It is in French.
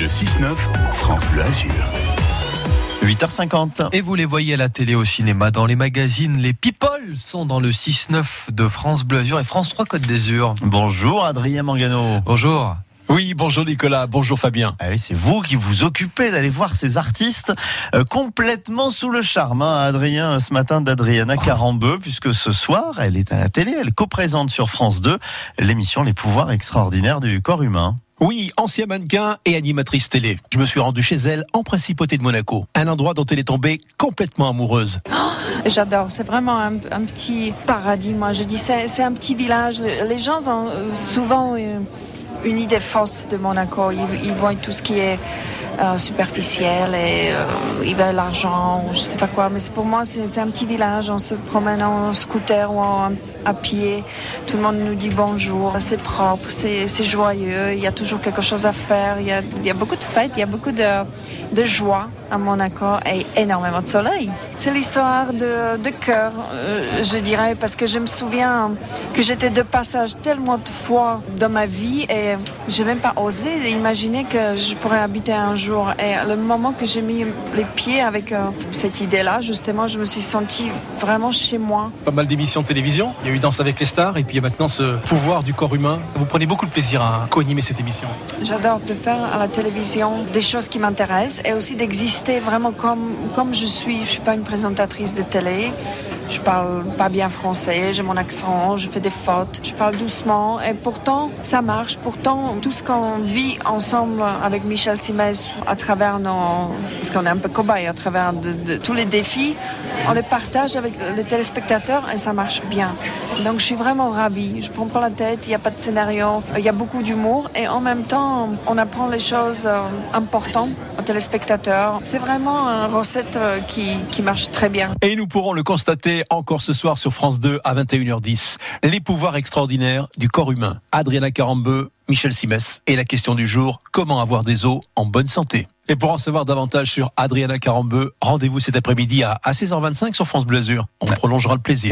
Le 6-9, France Bleu Azur. 8h50. Et vous les voyez à la télé, au cinéma, dans les magazines. Les people sont dans le 6-9 de France Bleu Azur et France 3 Côte d'Azur. Bonjour Adrien Mangano. Bonjour. Oui, bonjour Nicolas, bonjour Fabien. Ah oui, c'est vous qui vous occupez d'aller voir ces artistes euh, complètement sous le charme. Hein, Adrien, ce matin d'Adriana Carambeu, puisque ce soir, elle est à la télé, elle co-présente sur France 2 l'émission Les pouvoirs extraordinaires du corps humain. Oui, ancien mannequin et animatrice télé. Je me suis rendu chez elle en principauté de Monaco, un endroit dont elle est tombée complètement amoureuse. J'adore, c'est vraiment un, petit paradis. Moi, je dis, c'est c'est un petit village. Les gens ont euh, souvent euh, fausse de Monaco. Ils, voient tout ce qui est euh, superficiel et euh, ils veulent l'argent ou je sais pas quoi. Mais pour moi, c'est un petit village. On se promène en scooter ou à pied. Tout le monde nous dit bonjour. C'est propre, c'est joyeux. Il y a toujours quelque chose à faire. Il y a, beaucoup de fêtes, il y a beaucoup de, de joie à Monaco et énormément de soleil. C'est l'histoire de, de cœur, euh, je dirais, parce que je me souviens que j'étais de passage tellement de fois dans ma vie et j'ai même pas osé imaginer que je pourrais habiter un jour. Et le moment que j'ai mis les pieds avec euh, cette idée-là, justement, je me suis sentie vraiment chez moi. Pas mal d'émissions de télévision. Il y a eu Danse avec les stars et puis il y a maintenant ce pouvoir du corps humain. Vous prenez beaucoup de plaisir à co-animer cette émission. J'adore de faire à la télévision des choses qui m'intéressent et aussi d'exister vraiment comme, comme je suis. Je suis pas une présentatrice de télé. Je parle pas bien français, j'ai mon accent, je fais des fautes, je parle doucement et pourtant ça marche. Pourtant, tout ce qu'on vit ensemble avec Michel Simès à travers nos. parce qu'on est un peu cobaye à travers tous les défis, on les partage avec les téléspectateurs et ça marche bien. Donc je suis vraiment ravie. Je prends pas la tête, il n'y a pas de scénario, il y a beaucoup d'humour et en même temps on apprend les choses euh, importantes aux téléspectateurs. C'est vraiment une recette euh, qui, qui marche très bien. Et nous pourrons le constater encore ce soir sur France 2 à 21h10. Les pouvoirs extraordinaires du corps humain. Adriana Carambeu, Michel Simès. Et la question du jour, comment avoir des os en bonne santé? Et pour en savoir davantage sur Adriana Carambeu, rendez-vous cet après-midi à 16h25 sur France Bleu. On prolongera le plaisir.